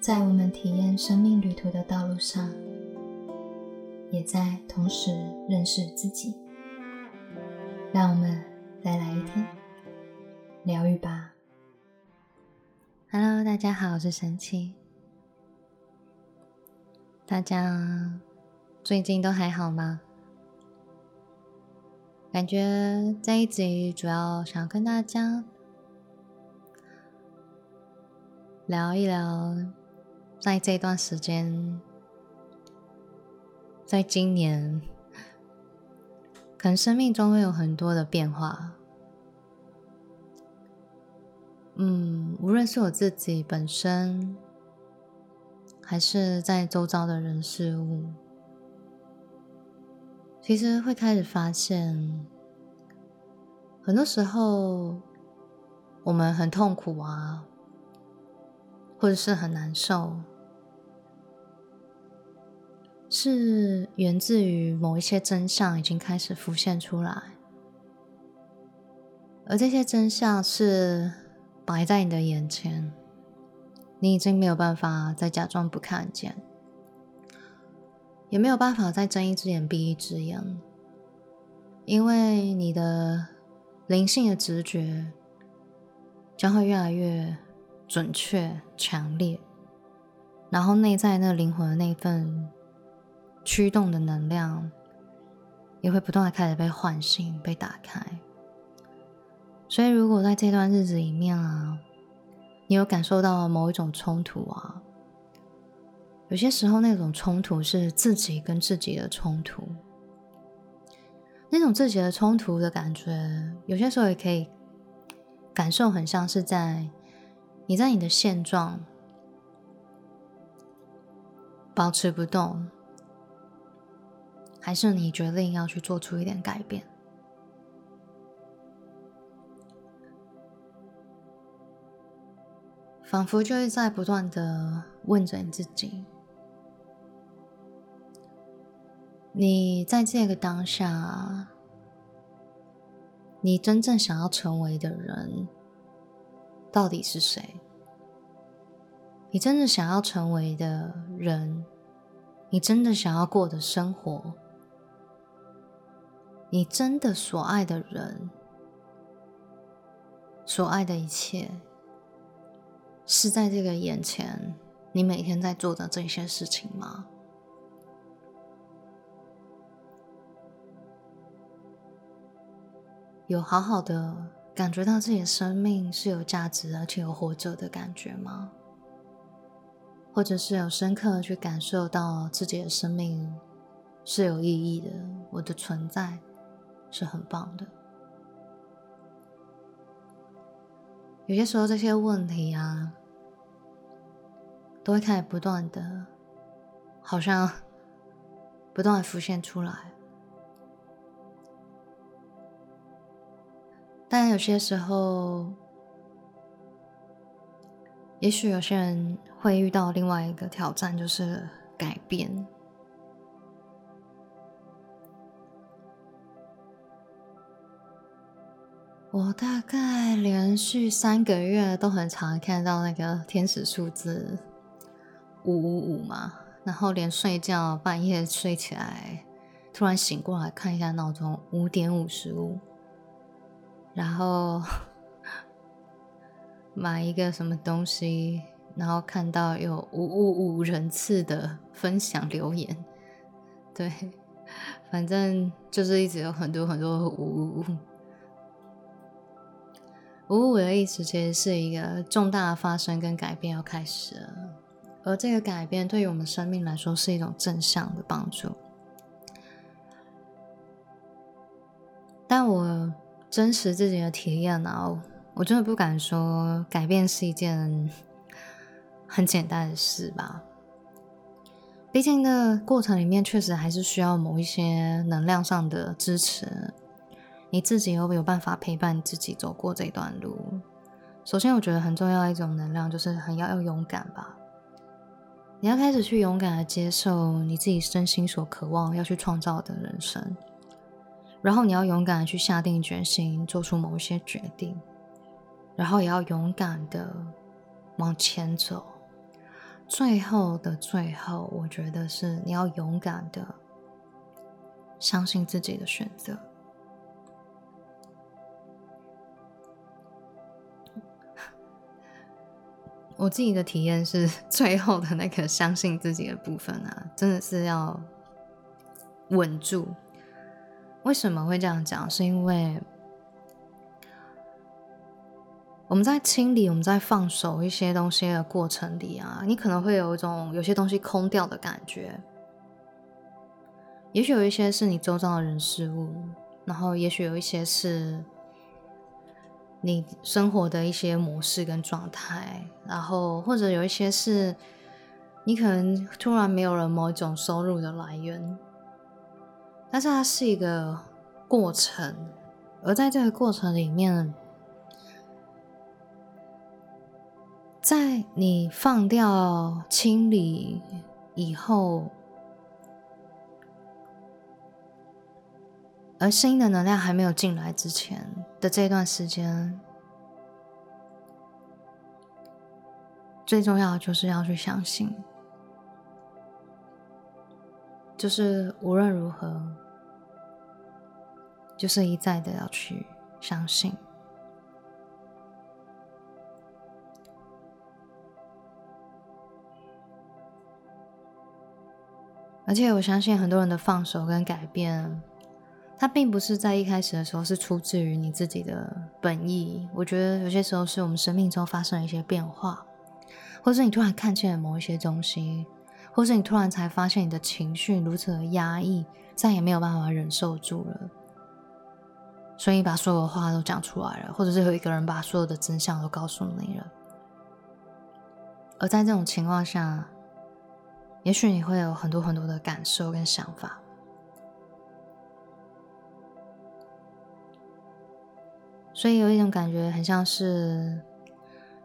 在我们体验生命旅途的道路上，也在同时认识自己。让我们再来一天疗愈吧。Hello，大家好，我是神奇。大家最近都还好吗？感觉这一集主要想跟大家聊一聊，在这段时间，在今年，可能生命中会有很多的变化。嗯，无论是我自己本身，还是在周遭的人事物。其实会开始发现，很多时候我们很痛苦啊，或者是很难受，是源自于某一些真相已经开始浮现出来，而这些真相是摆在你的眼前，你已经没有办法再假装不看见。也没有办法再睁一只眼闭一只眼，因为你的灵性的直觉将会越来越准确、强烈，然后内在那灵魂的那份驱动的能量也会不断的开始被唤醒、被打开。所以，如果在这段日子里面啊，你有感受到某一种冲突啊，有些时候，那种冲突是自己跟自己的冲突，那种自己的冲突的感觉，有些时候也可以感受很像是在你在你的现状保持不动，还是你决定要去做出一点改变，仿佛就是在不断的问着你自己。你在这个当下，你真正想要成为的人到底是谁？你真正想要成为的人，你真的想要过的生活，你真的所爱的人，所爱的一切，是在这个眼前，你每天在做的这些事情吗？有好好的感觉到自己的生命是有价值而且有活着的感觉吗？或者是有深刻的去感受到自己的生命是有意义的，我的存在是很棒的。有些时候这些问题啊，都会开始不断的，好像不断浮现出来。但有些时候，也许有些人会遇到另外一个挑战，就是改变。我大概连续三个月都很常看到那个天使数字五五五嘛，然后连睡觉半夜睡起来，突然醒过来看一下闹钟，五点五十五。然后 买一个什么东西，然后看到有五五五人次的分享留言，对，反正就是一直有很多很多五五五。五五的意思其实是一个重大的发生跟改变要开始了，而这个改变对于我们生命来说是一种正向的帮助，但我。真实自己的体验呢，我真的不敢说改变是一件很简单的事吧。毕竟那过程里面确实还是需要某一些能量上的支持。你自己有没有办法陪伴自己走过这段路？首先，我觉得很重要一种能量就是很要要勇敢吧。你要开始去勇敢的接受你自己真心所渴望要去创造的人生。然后你要勇敢的去下定决心，做出某一些决定，然后也要勇敢的往前走，最后的最后，我觉得是你要勇敢的相信自己的选择。我自己的体验是，最后的那个相信自己的部分啊，真的是要稳住。为什么会这样讲？是因为。我们在清理、我们在放手一些东西的过程里啊，你可能会有一种有些东西空掉的感觉。也许有一些是你周遭的人事物，然后也许有一些是你生活的一些模式跟状态，然后或者有一些是你可能突然没有了某一种收入的来源，但是它是一个过程，而在这个过程里面。在你放掉、清理以后，而新的能量还没有进来之前的这段时间，最重要的就是要去相信，就是无论如何，就是一再的要去相信。而且我相信很多人的放手跟改变，它并不是在一开始的时候是出自于你自己的本意。我觉得有些时候是我们生命中发生了一些变化，或是你突然看见了某一些东西，或是你突然才发现你的情绪如此的压抑，再也没有办法忍受住了，所以把所有的话都讲出来了，或者是有一个人把所有的真相都告诉你了。而在这种情况下，也许你会有很多很多的感受跟想法，所以有一种感觉，很像是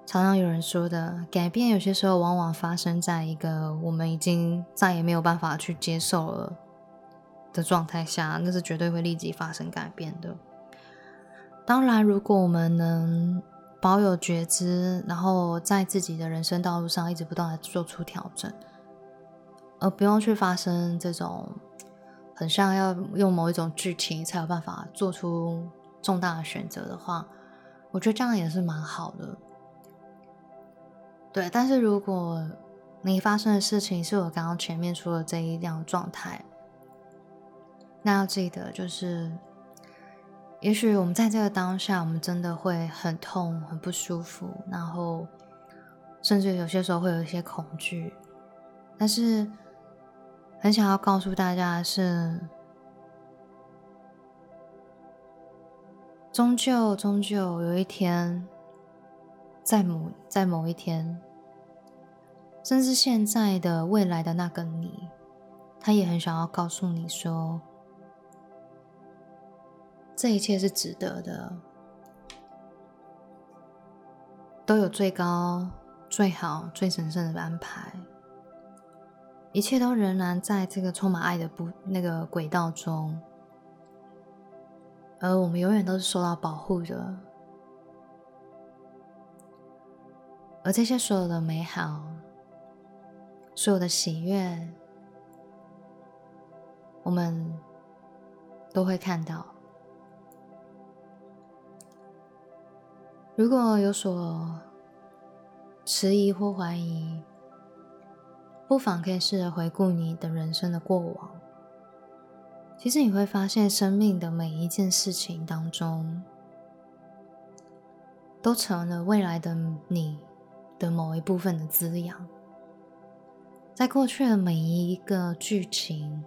常常有人说的，改变有些时候往往发生在一个我们已经再也没有办法去接受了的状态下，那是绝对会立即发生改变的。当然，如果我们能保有觉知，然后在自己的人生道路上一直不断的做出调整。而不用去发生这种很像要用某一种剧情才有办法做出重大的选择的话，我觉得这样也是蛮好的。对，但是如果你发生的事情是我刚刚前面说的这一样状态，那要记得就是，也许我们在这个当下，我们真的会很痛、很不舒服，然后甚至有些时候会有一些恐惧，但是。很想要告诉大家的是，终究终究有一天，在某在某一天，甚至现在的未来的那个你，他也很想要告诉你说，这一切是值得的，都有最高、最好、最神圣的安排。一切都仍然在这个充满爱的不那个轨道中，而我们永远都是受到保护的。而这些所有的美好，所有的喜悦，我们都会看到。如果有所迟疑或怀疑，不妨可以试着回顾你的人生的过往，其实你会发现，生命的每一件事情当中，都成了未来的你的某一部分的滋养。在过去的每一个剧情，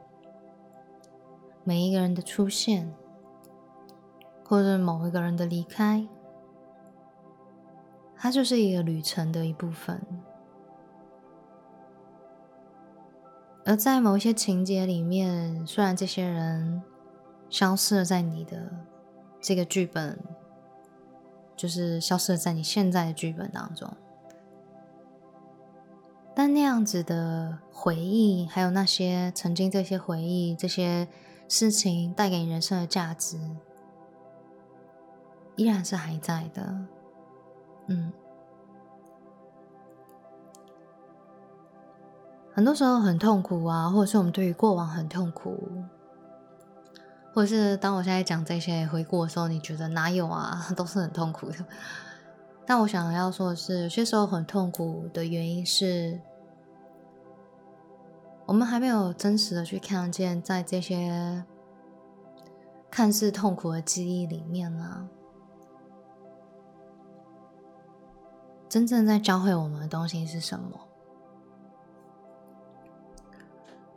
每一个人的出现，或者某一个人的离开，它就是一个旅程的一部分。而在某一些情节里面，虽然这些人消失了在你的这个剧本，就是消失了在你现在的剧本当中，但那样子的回忆，还有那些曾经这些回忆、这些事情带给你人生的价值，依然是还在的。嗯。很多时候很痛苦啊，或者是我们对于过往很痛苦，或者是当我现在讲这些回顾的时候，你觉得哪有啊，都是很痛苦的。但我想要说的是，有些时候很痛苦的原因是，我们还没有真实的去看见，在这些看似痛苦的记忆里面啊，真正在教会我们的东西是什么。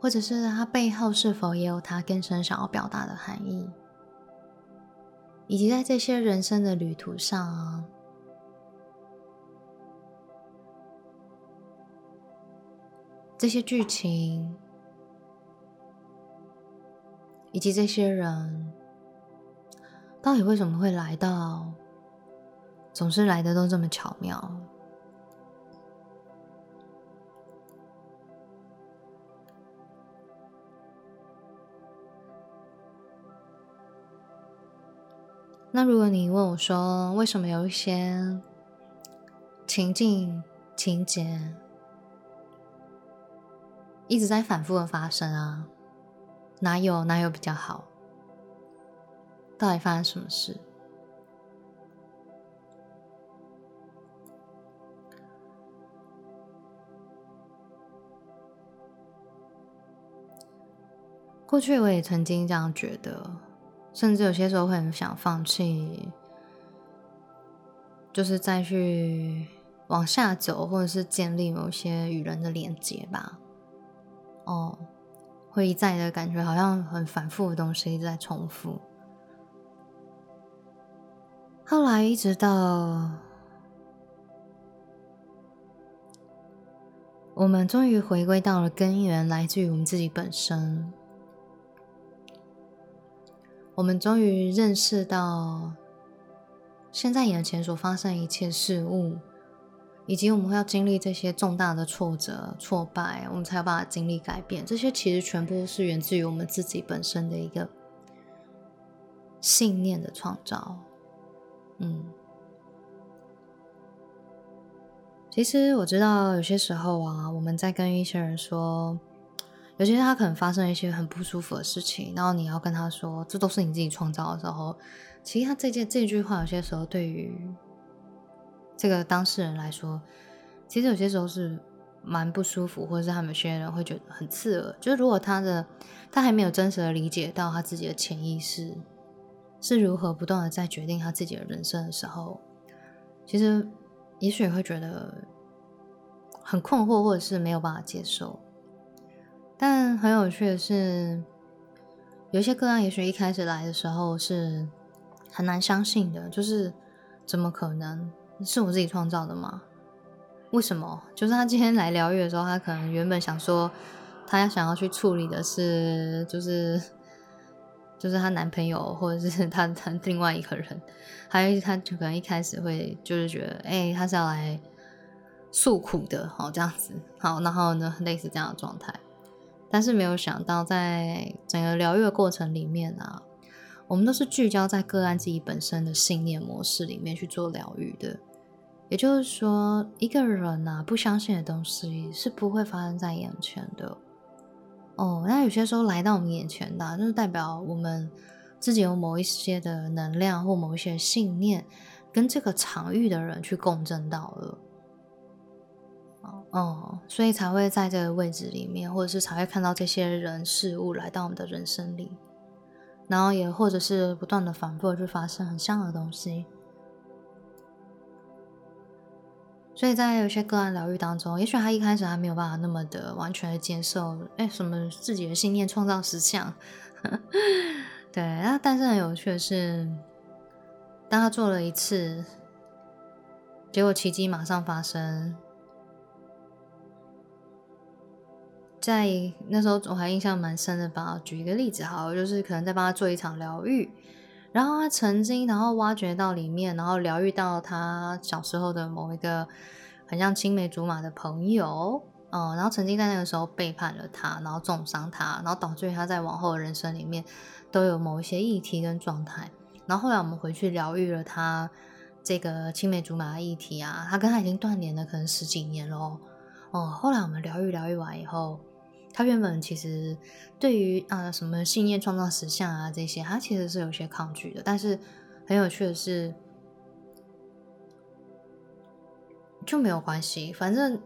或者是它背后是否也有它更深想要表达的含义，以及在这些人生的旅途上啊，这些剧情以及这些人，到底为什么会来到？总是来的都这么巧妙。那如果你问我说，为什么有一些情境情节一直在反复的发生啊？哪有哪有比较好？到底发生什么事？过去我也曾经这样觉得。甚至有些时候会很想放弃，就是再去往下走，或者是建立某些与人的连接吧。哦，会一再的感觉好像很反复的东西一直在重复。后来一直到我们终于回归到了根源，来自于我们自己本身。我们终于认识到，现在眼前所发生一切事物，以及我们会要经历这些重大的挫折、挫败，我们才有办法经历改变。这些其实全部是源自于我们自己本身的一个信念的创造。嗯，其实我知道，有些时候啊，我们在跟一些人说。尤其是他可能发生一些很不舒服的事情，然后你要跟他说这都是你自己创造的时候，其实他这件这句话有些时候对于这个当事人来说，其实有些时候是蛮不舒服，或者是他们有些人会觉得很刺耳。就是如果他的他还没有真实的理解到他自己的潜意识是如何不断的在决定他自己的人生的时候，其实也许会觉得很困惑，或者是没有办法接受。但很有趣的是，有些个案，也许一开始来的时候是很难相信的，就是怎么可能是我自己创造的吗？为什么？就是他今天来疗愈的时候，他可能原本想说，他要想要去处理的是，就是就是她男朋友，或者是她她 另外一个人，还有他就可能一开始会就是觉得，哎，他是要来诉苦的，好这样子，好，然后呢，类似这样的状态。但是没有想到，在整个疗愈的过程里面啊，我们都是聚焦在个案自己本身的信念模式里面去做疗愈的。也就是说，一个人呐不相信的东西是不会发生在眼前的。哦，那有些时候来到我们眼前的，就是代表我们自己有某一些的能量或某一些信念，跟这个场域的人去共振到了。哦，所以才会在这个位置里面，或者是才会看到这些人事物来到我们的人生里，然后也或者是不断的反复去发生很像的东西。所以在有些个案疗愈当中，也许他一开始还没有办法那么的完全的接受，哎，什么自己的信念创造实像，对，那但是很有趣的是，当他做了一次，结果奇迹马上发生。在那时候，我还印象蛮深的吧。举一个例子，好，就是可能在帮他做一场疗愈，然后他曾经，然后挖掘到里面，然后疗愈到他小时候的某一个很像青梅竹马的朋友，嗯，然后曾经在那个时候背叛了他，然后重伤他，然后导致他在往后的人生里面都有某一些议题跟状态。然后后来我们回去疗愈了他这个青梅竹马的议题啊，他跟他已经断联了可能十几年喽。哦，后来我们疗愈疗愈完以后，他原本其实对于啊什么信念创造实相啊这些，他其实是有些抗拒的。但是很有趣的是，就没有关系，反正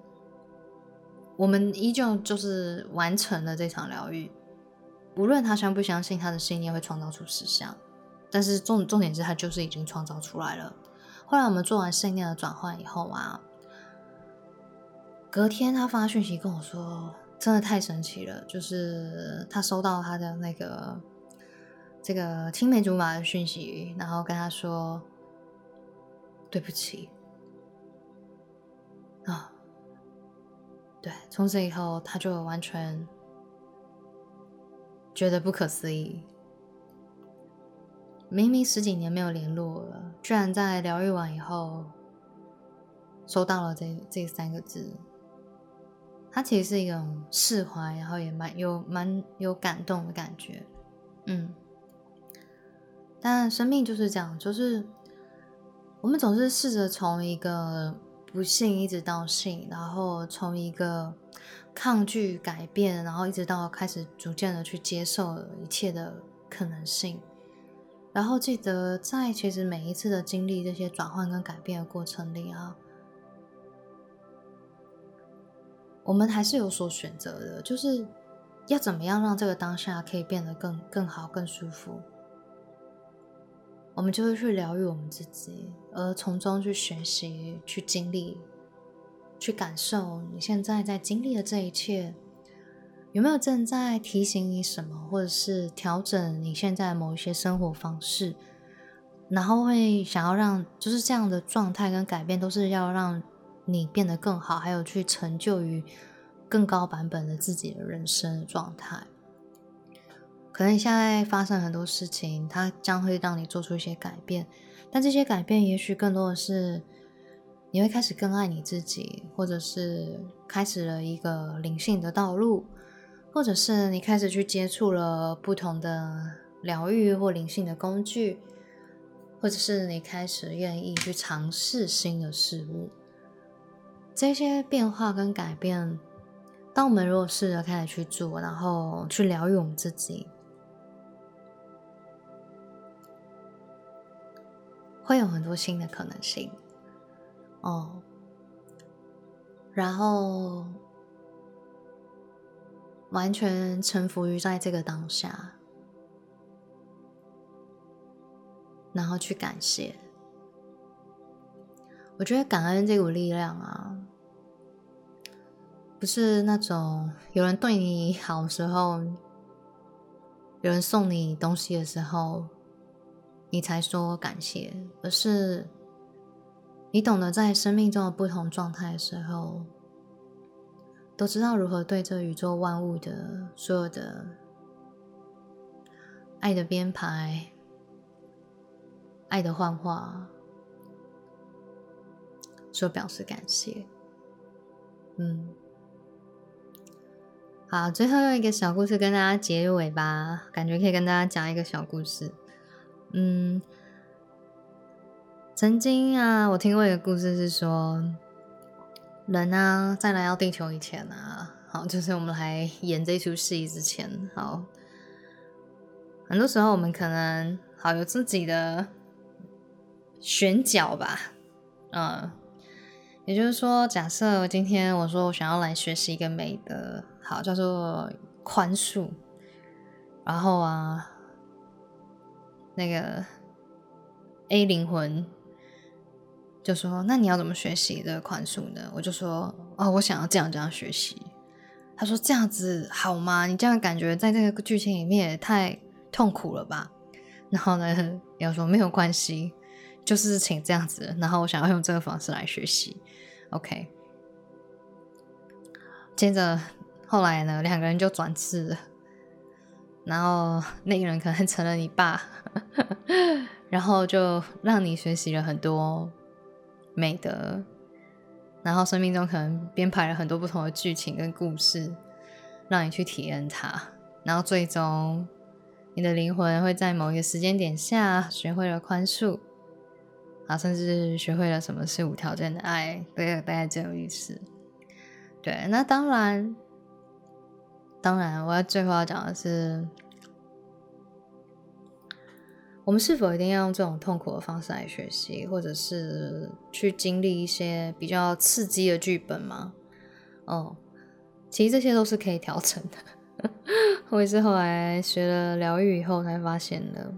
我们依旧就是完成了这场疗愈。无论他相不相信他的信念会创造出实相，但是重重点是他就是已经创造出来了。后来我们做完信念的转换以后啊。隔天，他发讯息跟我说：“真的太神奇了！就是他收到他的那个这个青梅竹马的讯息，然后跟他说对不起啊。对，从此以后他就完全觉得不可思议。明明十几年没有联络了，居然在疗愈完以后收到了这这三个字。”它其实是一种释怀，然后也蛮有蛮有感动的感觉，嗯。但生命就是这样，就是我们总是试着从一个不幸一直到信，然后从一个抗拒改变，然后一直到开始逐渐的去接受一切的可能性。然后记得在其实每一次的经历这些转换跟改变的过程里啊。我们还是有所选择的，就是要怎么样让这个当下可以变得更更好、更舒服。我们就会去疗愈我们自己，而从中去学习、去经历、去感受你现在在经历的这一切，有没有正在提醒你什么，或者是调整你现在某一些生活方式，然后会想要让就是这样的状态跟改变，都是要让。你变得更好，还有去成就于更高版本的自己的人生的状态。可能现在发生很多事情，它将会让你做出一些改变，但这些改变也许更多的是你会开始更爱你自己，或者是开始了一个灵性的道路，或者是你开始去接触了不同的疗愈或灵性的工具，或者是你开始愿意去尝试新的事物。这些变化跟改变，当我们如果试着开始去做，然后去疗愈我们自己，会有很多新的可能性。哦，然后完全臣服于在这个当下，然后去感谢。我觉得感恩这股力量啊。不是那种有人对你好的时候，有人送你东西的时候，你才说感谢，而是你懂得在生命中的不同状态的时候，都知道如何对这宇宙万物的所有的爱的编排、爱的幻化，说表示感谢。嗯。好，最后用一个小故事跟大家结尾吧，感觉可以跟大家讲一个小故事。嗯，曾经啊，我听过一个故事，是说人啊，在来到地球以前啊，好，就是我们来演这出戏之前，好，很多时候我们可能好有自己的选角吧，嗯。也就是说，假设今天我说我想要来学习一个美德，好叫做宽恕。然后啊，那个 A 灵魂就说：“那你要怎么学习的宽恕呢？”我就说：“哦，我想要这样这样学习。”他说：“这样子好吗？你这样感觉在这个剧情里面也太痛苦了吧？”然后呢，要说没有关系。就是请这样子，然后我想要用这个方式来学习，OK。接着后来呢，两个人就转世了，然后那个人可能成了你爸，然后就让你学习了很多美德，然后生命中可能编排了很多不同的剧情跟故事，让你去体验它，然后最终你的灵魂会在某一个时间点下学会了宽恕。啊，甚至学会了什么是无条件的爱，对，大概这种意思。对，那当然，当然，我要最后要讲的是，我们是否一定要用这种痛苦的方式来学习，或者是去经历一些比较刺激的剧本吗？哦，其实这些都是可以调整的。我也是后来学了疗愈以后才发现的。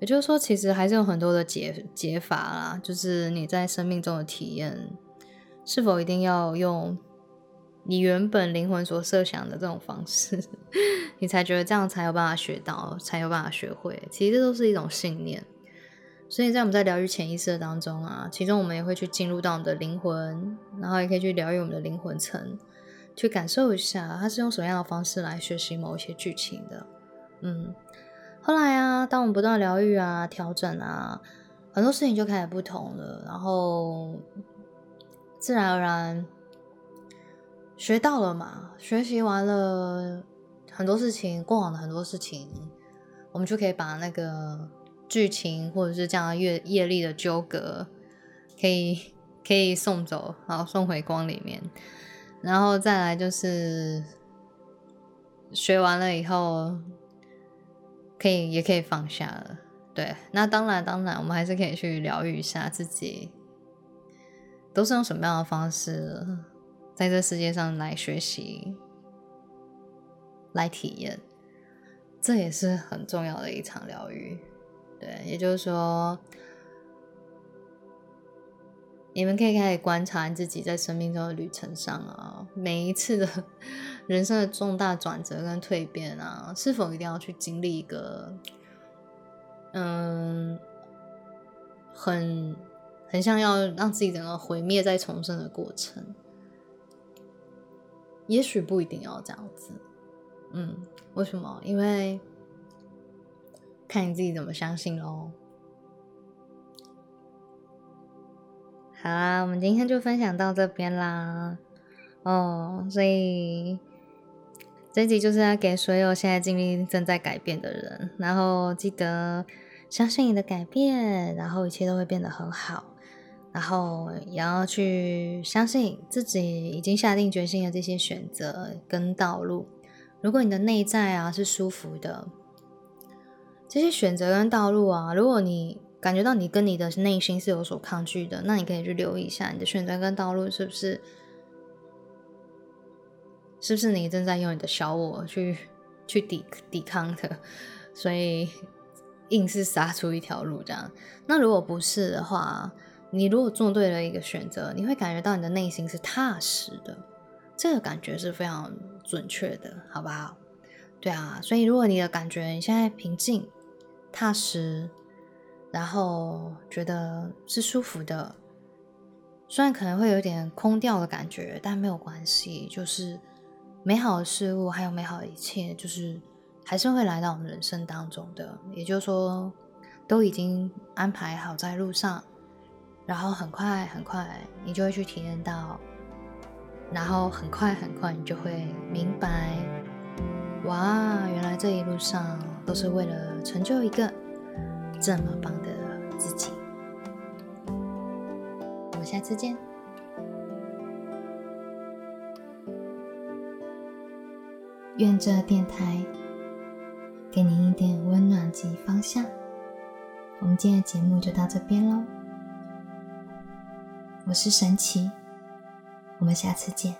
也就是说，其实还是有很多的解解法啦。就是你在生命中的体验，是否一定要用你原本灵魂所设想的这种方式，你才觉得这样才有办法学到，才有办法学会？其实这都是一种信念。所以在我们在疗愈潜意识当中啊，其中我们也会去进入到我们的灵魂，然后也可以去疗愈我们的灵魂层，去感受一下它是用什么样的方式来学习某一些剧情的。嗯。后来啊，当我们不断疗愈啊、调整啊，很多事情就开始不同了。然后自然而然学到了嘛，学习完了很多事情，过往的很多事情，我们就可以把那个剧情或者是这样业业力的纠葛，可以可以送走，然后送回光里面。然后再来就是学完了以后。可以，也可以放下了。对，那当然，当然，我们还是可以去疗愈一下自己。都是用什么样的方式，在这世界上来学习、来体验，这也是很重要的一场疗愈。对，也就是说。你们可以开始观察自己在生命中的旅程上啊，每一次的人生的重大转折跟蜕变啊，是否一定要去经历一个，嗯，很很像要让自己整个毁灭再重生的过程？也许不一定要这样子。嗯，为什么？因为看你自己怎么相信喽。好啦，我们今天就分享到这边啦。哦，所以这集就是要给所有现在经历正在改变的人，然后记得相信你的改变，然后一切都会变得很好。然后也要去相信自己已经下定决心的这些选择跟道路。如果你的内在啊是舒服的，这些选择跟道路啊，如果你。感觉到你跟你的内心是有所抗拒的，那你可以去留意一下你的选择跟道路是不是，是不是你正在用你的小我去去抵抵抗的，所以硬是杀出一条路这样。那如果不是的话，你如果做对了一个选择，你会感觉到你的内心是踏实的，这个感觉是非常准确的，好不好？对啊，所以如果你的感觉你现在平静、踏实。然后觉得是舒服的，虽然可能会有点空掉的感觉，但没有关系。就是美好的事物，还有美好的一切，就是还是会来到我们人生当中的。也就是说，都已经安排好在路上，然后很快很快，你就会去体验到，然后很快很快，你就会明白，哇，原来这一路上都是为了成就一个。这么棒的自己，我们下次见。愿这电台给您一点温暖及方向。我们今天的节目就到这边喽，我是神奇，我们下次见。